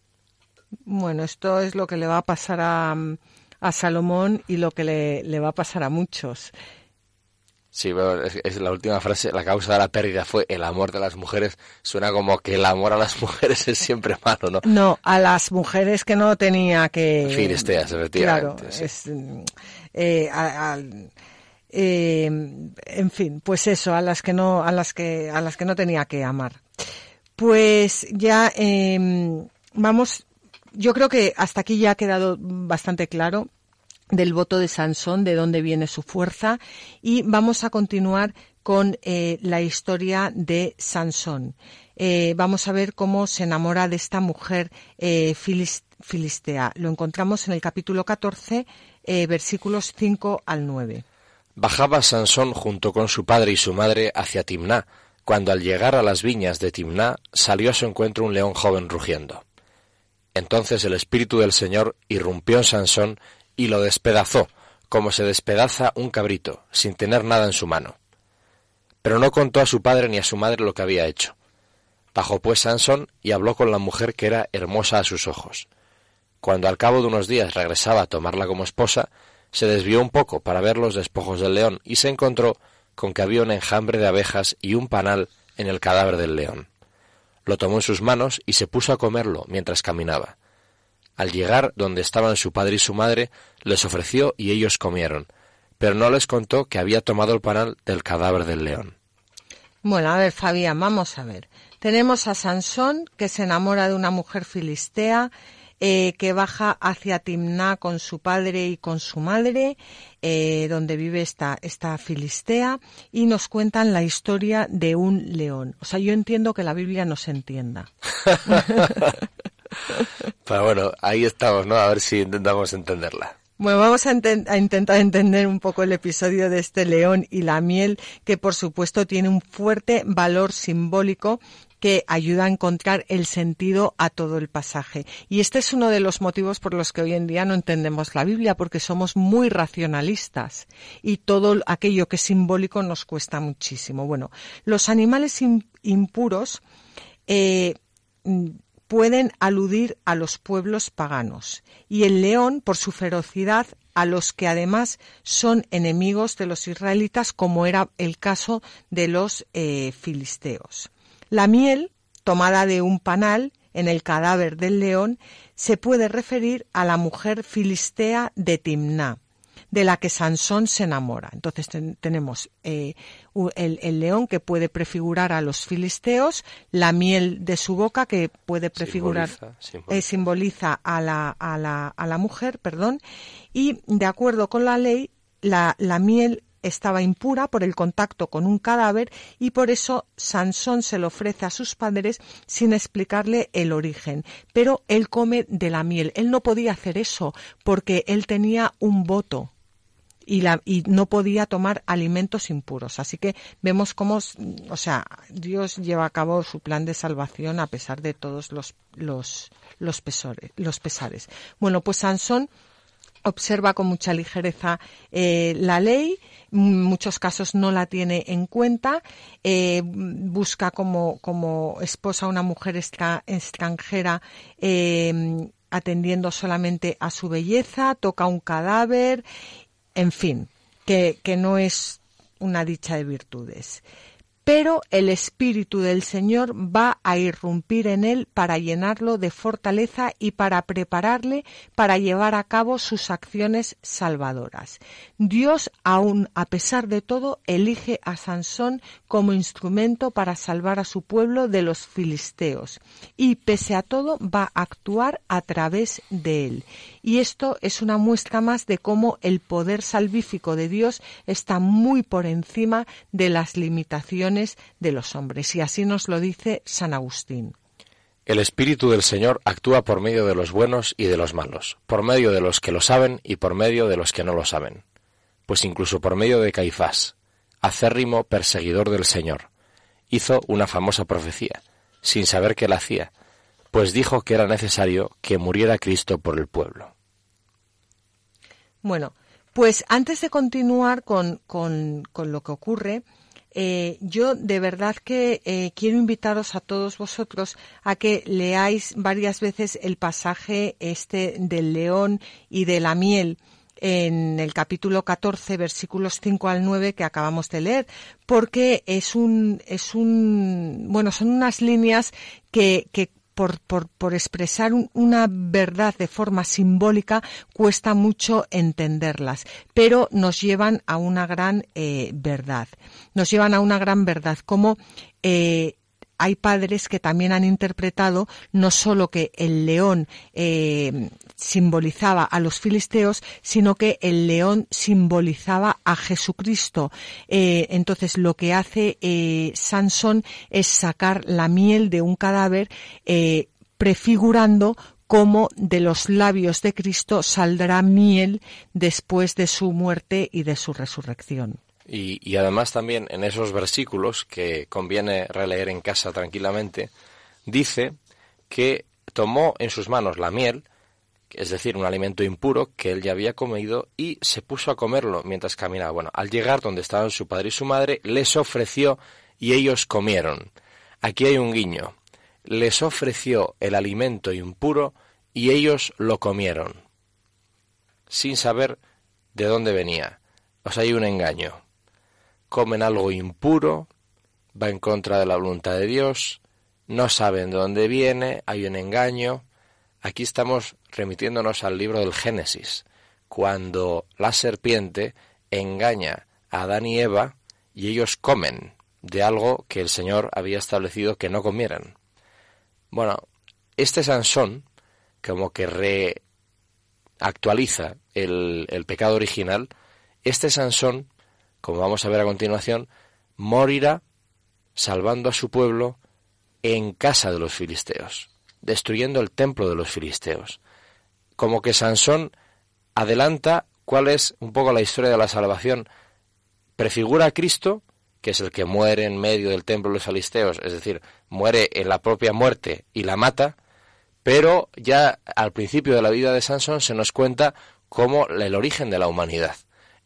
Bueno, esto es lo que le va a pasar a, a Salomón y lo que le, le va a pasar a muchos. Sí, pero es, la última frase, la causa de la pérdida fue el amor de las mujeres. Suena como que el amor a las [laughs] mujeres es siempre malo, ¿no? No, a las mujeres que no tenía que... Filisteas, efectivamente. Claro, es, eh, eh, en fin, pues eso, a las que no, a las que, a las que no tenía que amar. Pues ya eh, vamos, yo creo que hasta aquí ya ha quedado bastante claro del voto de Sansón, de dónde viene su fuerza, y vamos a continuar con eh, la historia de Sansón. Eh, vamos a ver cómo se enamora de esta mujer eh, filistea. Lo encontramos en el capítulo 14, eh, versículos 5 al 9. Bajaba Sansón junto con su padre y su madre hacia Timná, cuando al llegar a las viñas de Timná salió a su encuentro un león joven rugiendo. Entonces el espíritu del Señor irrumpió en Sansón y lo despedazó, como se despedaza un cabrito, sin tener nada en su mano. Pero no contó a su padre ni a su madre lo que había hecho. Bajó pues Sansón y habló con la mujer que era hermosa a sus ojos. Cuando al cabo de unos días regresaba a tomarla como esposa, se desvió un poco para ver los despojos del león y se encontró con que había un enjambre de abejas y un panal en el cadáver del león. Lo tomó en sus manos y se puso a comerlo mientras caminaba. Al llegar donde estaban su padre y su madre, les ofreció y ellos comieron, pero no les contó que había tomado el panal del cadáver del león. Bueno, a ver, Fabián, vamos a ver. Tenemos a Sansón, que se enamora de una mujer filistea, eh, que baja hacia Timná con su padre y con su madre, eh, donde vive esta, esta filistea, y nos cuentan la historia de un león. O sea, yo entiendo que la Biblia no se entienda. [laughs] Pero bueno, ahí estamos, ¿no? A ver si intentamos entenderla. Bueno, vamos a, intentar entender un poco el episodio de este león y la miel, que por supuesto tiene un fuerte valor simbólico que ayuda a encontrar el sentido a todo el pasaje. Y este es uno de los motivos por los que hoy en día no entendemos la Biblia, porque somos muy racionalistas y todo aquello que es simbólico nos cuesta muchísimo. Bueno, los animales impuros eh, pueden aludir a los pueblos paganos y el león, por su ferocidad, a los que además son enemigos de los israelitas, como era el caso de los eh, filisteos. La miel, tomada de un panal en el cadáver del león, se puede referir a la mujer filistea de Timná de la que Sansón se enamora. Entonces tenemos eh, el, león que puede prefigurar a los filisteos, la miel de su boca que puede prefigurar, simboliza, eh, a, la, a, la, a, la, mujer, perdón, y de acuerdo con la ley, la, la miel estaba impura por el contacto con un cadáver y por eso Sansón se lo ofrece a sus padres sin explicarle el origen. Pero él come de la miel. Él no podía hacer eso porque él tenía un voto y, la, y no podía tomar alimentos impuros. Así que vemos cómo, o sea, Dios lleva a cabo su plan de salvación a pesar de todos los, los, los, los pesares. Bueno, pues Sansón observa con mucha ligereza eh, la ley, en muchos casos no la tiene en cuenta, eh, busca como, como esposa a una mujer extranjera eh, atendiendo solamente a su belleza, toca un cadáver en fin, que, que no es una dicha de virtudes pero el Espíritu del Señor va a irrumpir en él para llenarlo de fortaleza y para prepararle para llevar a cabo sus acciones salvadoras. Dios, aún a pesar de todo, elige a Sansón como instrumento para salvar a su pueblo de los filisteos y, pese a todo, va a actuar a través de él. Y esto es una muestra más de cómo el poder salvífico de Dios está muy por encima de las limitaciones de los hombres. Y así nos lo dice San Agustín. El Espíritu del Señor actúa por medio de los buenos y de los malos, por medio de los que lo saben y por medio de los que no lo saben. Pues incluso por medio de Caifás, acérrimo perseguidor del Señor, hizo una famosa profecía, sin saber que la hacía, pues dijo que era necesario que muriera Cristo por el pueblo. Bueno, pues antes de continuar con, con, con lo que ocurre, eh, yo de verdad que eh, quiero invitaros a todos vosotros a que leáis varias veces el pasaje este del león y de la miel en el capítulo 14, versículos 5 al 9 que acabamos de leer, porque es un, es un, bueno, son unas líneas que, que por, expresar una verdad de forma simbólica cuesta mucho entenderlas, pero nos llevan a una gran eh, verdad. Nos llevan a una gran verdad, como eh, hay padres que también han interpretado no solo que el león eh, simbolizaba a los filisteos, sino que el león simbolizaba a Jesucristo. Eh, entonces lo que hace eh, Sansón es sacar la miel de un cadáver prefigurando cómo de los labios de Cristo saldrá miel después de su muerte y de su resurrección. Y, además también en esos versículos que conviene releer en casa tranquilamente, dice que tomó en sus manos la miel, es decir, un alimento impuro que él ya había comido y se puso a comerlo mientras caminaba. Bueno, al llegar donde estaban su padre y su madre, les ofreció y ellos comieron. Aquí hay un guiño. Les ofreció el alimento impuro y ellos lo comieron, sin saber de dónde venía. O sea, hay un engaño comen algo impuro, va en contra de la voluntad de Dios, no saben de dónde viene, hay un engaño. Aquí estamos remitiéndonos al libro del Génesis, cuando la serpiente engaña a Adán y Eva y ellos comen de algo que el Señor había establecido que no comieran. Bueno, este Sansón, como que reactualiza el, el pecado original, este Sansón como vamos a ver a continuación, morirá salvando a su pueblo en casa de los filisteos, destruyendo el templo de los filisteos. Como que Sansón adelanta cuál es un poco la historia de la salvación, prefigura a Cristo que es el que muere en medio del templo de los filisteos, es decir, muere en la propia muerte y la mata, pero ya al principio de la vida de Sansón se nos cuenta como el origen de la humanidad.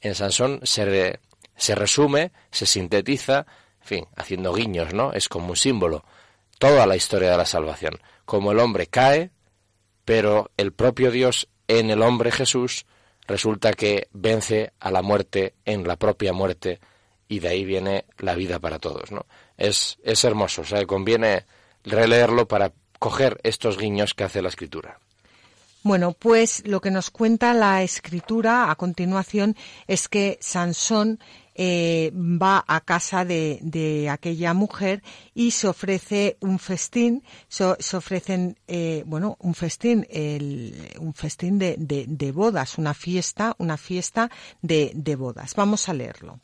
En Sansón se, se resume, se sintetiza, en fin, haciendo guiños, ¿no? Es como un símbolo, toda la historia de la salvación, como el hombre cae, pero el propio Dios en el hombre Jesús resulta que vence a la muerte en la propia muerte y de ahí viene la vida para todos, ¿no? Es, es hermoso, o sea, conviene releerlo para coger estos guiños que hace la escritura. Bueno, pues lo que nos cuenta la escritura a continuación es que Sansón eh, va a casa de, aquella mujer y se ofrece un festín, se, ofrecen, eh, bueno, un festín, un festín de, de, bodas, una fiesta, una fiesta de, de bodas. Vamos a leerlo.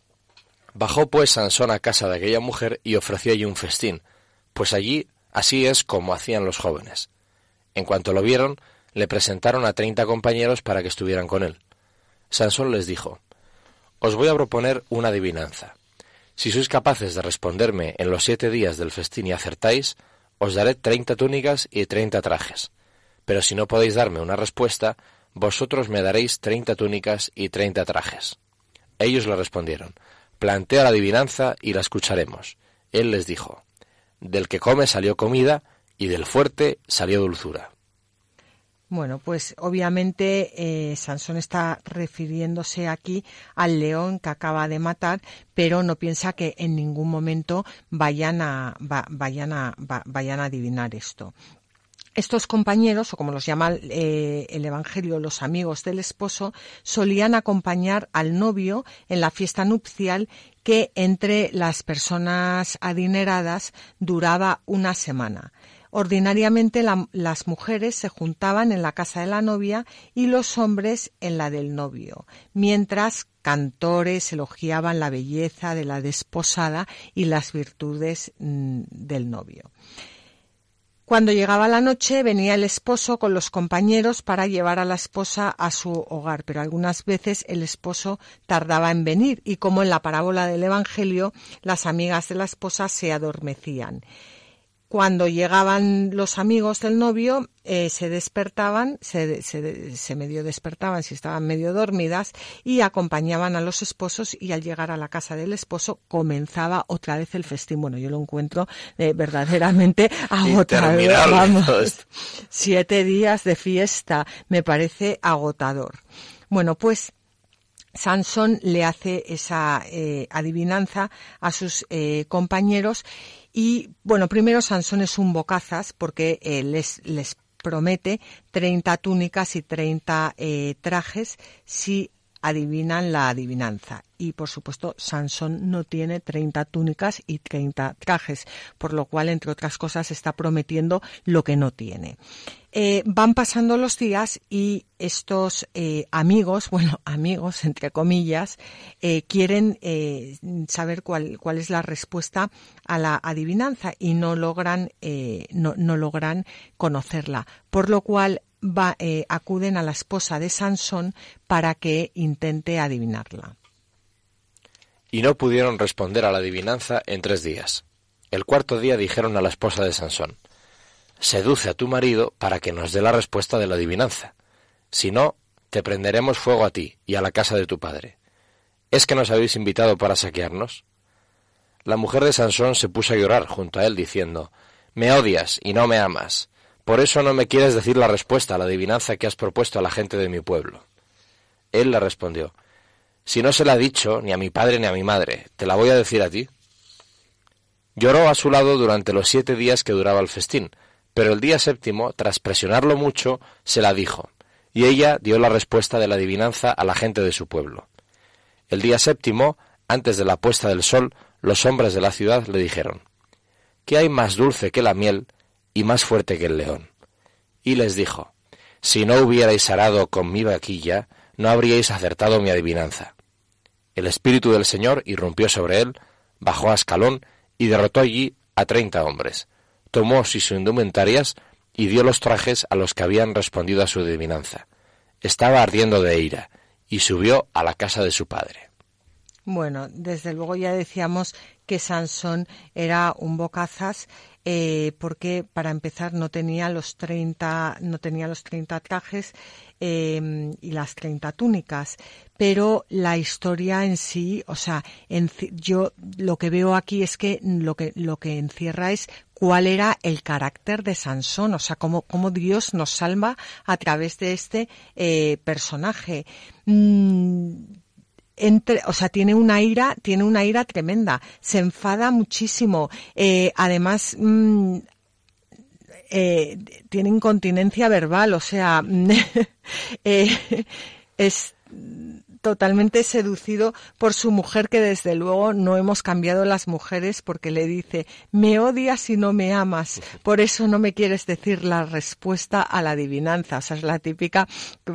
Bajó pues Sansón a casa de aquella mujer y ofreció allí un festín, pues allí así es como hacían los jóvenes. En cuanto lo vieron, le presentaron a treinta compañeros para que estuvieran con él. Sansón les dijo, Os voy a proponer una adivinanza. Si sois capaces de responderme en los siete días del festín y acertáis, os daré treinta túnicas y treinta trajes. Pero si no podéis darme una respuesta, vosotros me daréis treinta túnicas y treinta trajes. Ellos le respondieron, Plantea la adivinanza y la escucharemos. Él les dijo, Del que come salió comida, y del fuerte salió dulzura. Bueno, pues obviamente eh, Sansón está refiriéndose aquí al león que acaba de matar, pero no piensa que en ningún momento vayan a, vayan a, vayan a adivinar esto. Estos compañeros, o como los llama eh, el Evangelio, los amigos del esposo, solían acompañar al novio en la fiesta nupcial que entre las personas adineradas duraba una semana. Ordinariamente las mujeres se juntaban en la casa de la novia y los hombres en la del novio, mientras cantores elogiaban la belleza de la desposada y las virtudes mm, del novio. Cuando llegaba la noche venía el esposo con los compañeros para llevar a la esposa a su hogar, pero algunas veces el esposo tardaba en venir y como en la parábola del Evangelio, las amigas de la esposa se adormecían. Cuando llegaban los amigos del novio, eh, se despertaban, se, se, medio despertaban si estaban medio dormidas y acompañaban a los esposos y al llegar a la casa del esposo comenzaba otra vez el festín. Bueno, yo lo encuentro eh, verdaderamente [laughs] agotador. Vamos, [laughs] siete días de fiesta, me parece agotador. Bueno, pues Sansón le hace esa eh, adivinanza a sus compañeros y bueno, primero Sansón es un bocazas porque eh, les, les promete 30 túnicas y 30 eh, trajes si adivinan la adivinanza. Y por supuesto, Sansón no tiene 30 túnicas y 30 trajes, por lo cual, entre otras cosas, está prometiendo lo que no tiene. Eh, van pasando los días y estos eh, amigos, [laughs] bueno, amigos entre comillas, eh, quieren saber cuál, cuál es la respuesta a la adivinanza y no logran, no, no logran conocerla. Por lo cual va, eh, acuden a la esposa de Sansón para que intente adivinarla. Y no pudieron responder a la adivinanza en tres días. El cuarto día dijeron a la esposa de Sansón, Seduce a tu marido para que nos dé la respuesta de la adivinanza. Si no, te prenderemos fuego a ti y a la casa de tu padre. ¿Es que nos habéis invitado para saquearnos? La mujer de Sansón se puso a llorar junto a él, diciendo, Me odias y no me amas. Por eso no me quieres decir la respuesta a la adivinanza que has propuesto a la gente de mi pueblo. Él le respondió, Si no se la ha dicho ni a mi padre ni a mi madre, ¿te la voy a decir a ti? Lloró a su lado durante los siete días que duraba el festín, pero el día séptimo, tras presionarlo mucho, se la dijo, y ella dio la respuesta de la adivinanza a la gente de su pueblo. El día séptimo, antes de la puesta del sol, los hombres de la ciudad le dijeron, ¿Qué hay más dulce que la miel y más fuerte que el león. Y les dijo, Si no hubierais arado con mi vaquilla, no habríais acertado mi adivinanza. El espíritu del Señor irrumpió sobre él, bajó a escalón y derrotó allí a treinta hombres. Tomó sus indumentarias y dio los trajes a los que habían respondido a su adivinanza. Estaba ardiendo de ira y subió a la casa de su padre. Bueno, desde luego ya decíamos que Sansón era un bocazas eh, porque para empezar no tenía los 30 no tenía los 30 trajes eh, y las 30 túnicas pero la historia en sí o sea yo lo que veo aquí es que lo que lo que encierra es cuál era el carácter de Sansón o sea cómo, Dios nos salva a través de este eh, personaje. Mm, o sea, tiene una ira, tiene una ira tremenda, se enfada muchísimo, eh, además mm, eh, tiene incontinencia verbal, o sea, [laughs] es totalmente seducido por su mujer que desde luego no hemos cambiado las mujeres porque le dice me odias y no me amas por eso no me quieres decir la respuesta a la adivinanza. O sea es la típica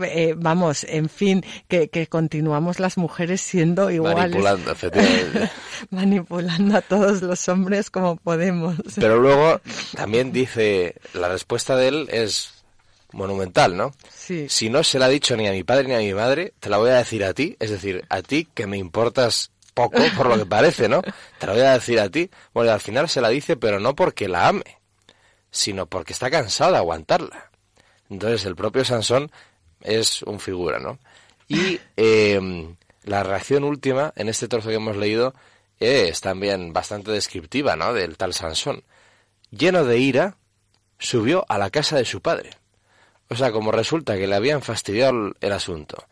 eh, vamos en fin que, que, continuamos las mujeres siendo iguales. Manipulando efectivamente. [laughs] Manipulando a todos los hombres como podemos. Pero luego también dice la respuesta de él es monumental, ¿no? Sí. Si no se la ha dicho ni a mi padre ni a mi madre, te la voy a decir a ti, es decir, a ti que me importas poco, por lo que parece, ¿no? Te la voy a decir a ti. Bueno, al final se la dice, pero no porque la ame, sino porque está cansado de aguantarla. Entonces el propio Sansón es un figura, ¿no? Y em, la reacción última en este trozo que hemos leído es también bastante descriptiva, ¿no? Del tal Sansón. Lleno de ira, subió a la casa de su padre. O sea, como resulta que le habían fastidiado el, asunto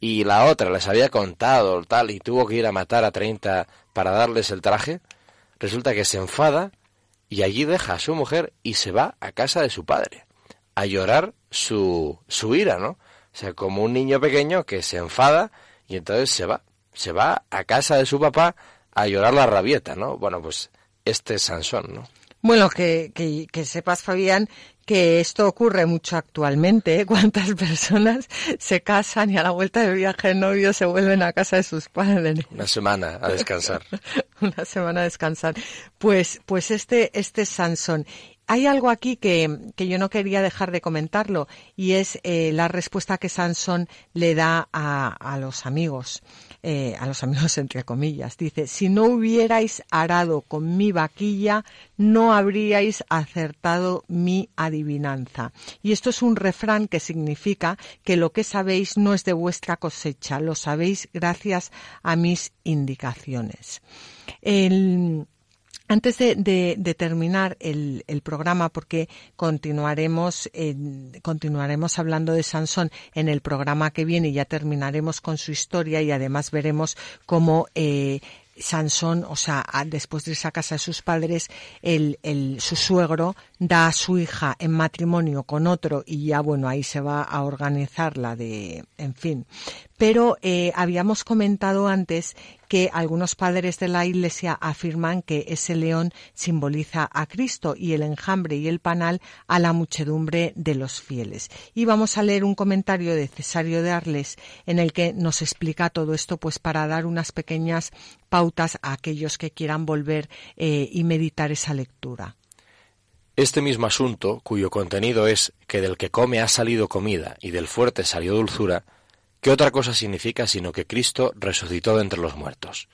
y la otra les había contado tal y tuvo que ir a matar a 30 para darles el traje, resulta que se enfada y allí deja a su mujer y se va a casa de su padre a llorar su, su ira, ¿no? O sea, como un niño pequeño que se enfada y entonces se va, se va a casa de su papá a llorar la rabieta, ¿no? Bueno, pues este es Sansón, ¿no? Bueno, que, que, que, sepas, Fabián, que esto ocurre mucho actualmente. ¿eh? ¿Cuántas [laughs] personas se casan y a la vuelta de viaje de novio se vuelven a casa de sus padres? Una semana a descansar. [laughs] Una semana a descansar. Pues, pues este, este es Sansón. Hay algo aquí que, que, yo no quería dejar de comentarlo y es eh, la respuesta que Sansón le da a, a los amigos. Eh, a los amigos entre comillas. Dice, si no hubierais arado con mi vaquilla, no habríais acertado mi adivinanza. Y esto es un refrán que significa que lo que sabéis no es de vuestra cosecha, lo sabéis gracias a mis indicaciones. El, antes de, terminar el, programa, porque continuaremos, continuaremos hablando de Sansón en el programa que viene ya terminaremos con su historia y además veremos cómo eh, Sansón, o sea, después de irse a casa de sus padres, el, el, su suegro da a su hija en matrimonio con otro y ya, bueno, ahí se va a organizar la de, en fin. Pero eh, habíamos comentado antes que algunos padres de la Iglesia afirman que ese león simboliza a Cristo y el enjambre y el panal a la muchedumbre de los fieles. Y vamos a leer un comentario de Cesario de Arles en el que nos explica todo esto, pues para dar unas pequeñas pautas a aquellos que quieran volver eh, y meditar esa lectura. Este mismo asunto, cuyo contenido es que del que come ha salido comida y del fuerte salió dulzura, ¿Qué otra cosa significa sino que Cristo resucitó de entre los muertos?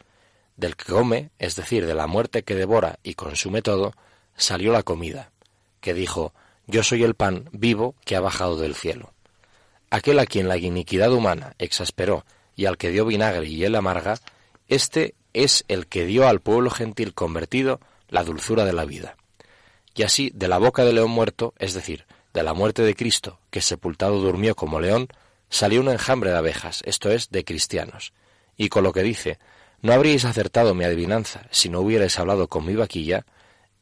Del que come, es decir, de la muerte que devora y consume todo, salió la comida, que dijo, Yo soy el pan vivo que ha bajado del cielo. Aquel a quien la iniquidad humana exasperó y al que dio vinagre y el amarga, este es el que dio al pueblo gentil convertido la dulzura de la vida. Y así, de la boca del león muerto, es decir, de la muerte de Cristo, que sepultado durmió como león, salió un enjambre de abejas, esto es, de cristianos. Y con lo que dice, no habríais acertado mi adivinanza si no hubierais hablado con mi vaquilla,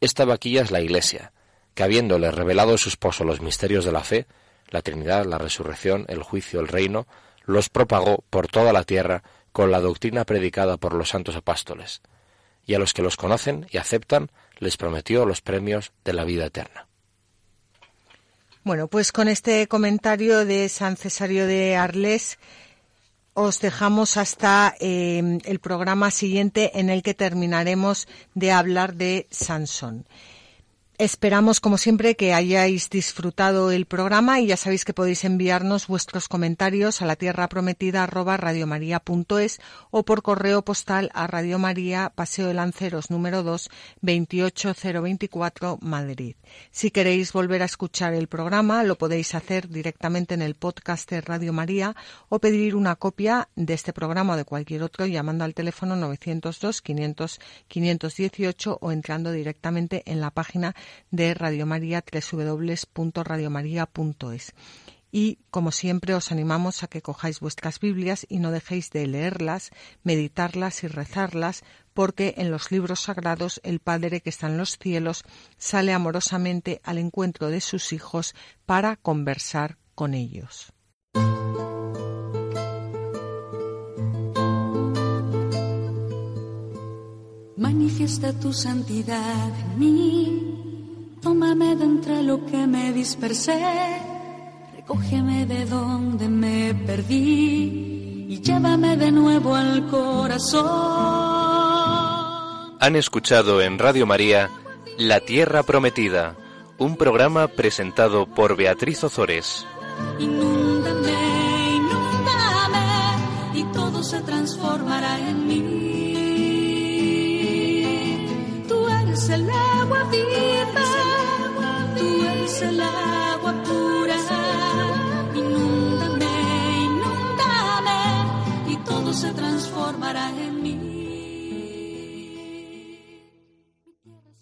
esta vaquilla es la Iglesia, que habiéndole revelado a su esposo los misterios de la fe, la Trinidad, la resurrección, el juicio, el reino, los propagó por toda la tierra con la doctrina predicada por los santos apóstoles, y a los que los conocen y aceptan les prometió los premios de la vida eterna. Bueno, pues con este comentario de San Cesario de Arles os dejamos hasta eh, el programa siguiente en el que terminaremos de hablar de Sansón. Esperamos, como siempre, que hayáis disfrutado el programa y ya sabéis que podéis enviarnos vuestros comentarios a la tierra prometida arroba o por correo postal a Radio María, Paseo de Lanceros número 2, 28024, Madrid. Si queréis volver a escuchar el programa, lo podéis hacer directamente en el podcast de Radio María o pedir una copia de este programa o de cualquier otro llamando al teléfono 902 500 518 o entrando directamente en la página de Radio María, www.radiomaria.es. Y, como siempre, os animamos a que cojáis vuestras Biblias y no dejéis de leerlas, meditarlas y rezarlas, porque en los libros sagrados el Padre que está en los cielos sale amorosamente al encuentro de sus hijos para conversar con ellos. Manifiesta tu santidad en mí Tómame de entre lo que me dispersé, recógeme de donde me perdí y llévame de nuevo al corazón. Han escuchado en Radio María La Tierra Prometida, un programa presentado por Beatriz Ozores. Inúndame, inúndame y todo se transformará en mí. Tú eres el agua viva el agua pura. Inúndame, inúndame y todo se transformará en mí.